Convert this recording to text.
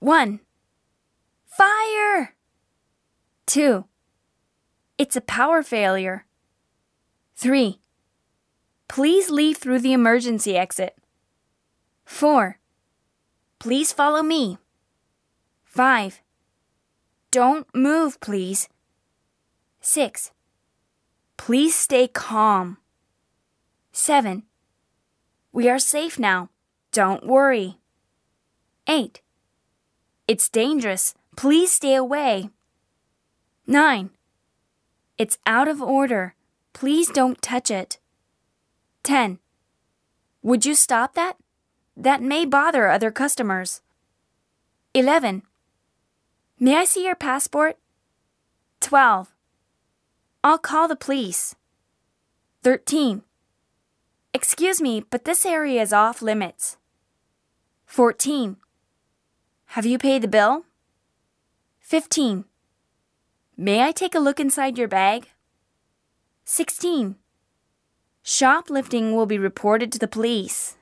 1. Fire! 2. It's a power failure. 3. Please leave through the emergency exit. 4. Please follow me. 5. Don't move, please. 6. Please stay calm. 7. We are safe now. Don't worry. 8. It's dangerous. Please stay away. 9. It's out of order. Please don't touch it. 10. Would you stop that? That may bother other customers. 11. May I see your passport? 12. I'll call the police. 13. Excuse me, but this area is off limits. 14. Have you paid the bill? 15. May I take a look inside your bag? 16. Shoplifting will be reported to the police.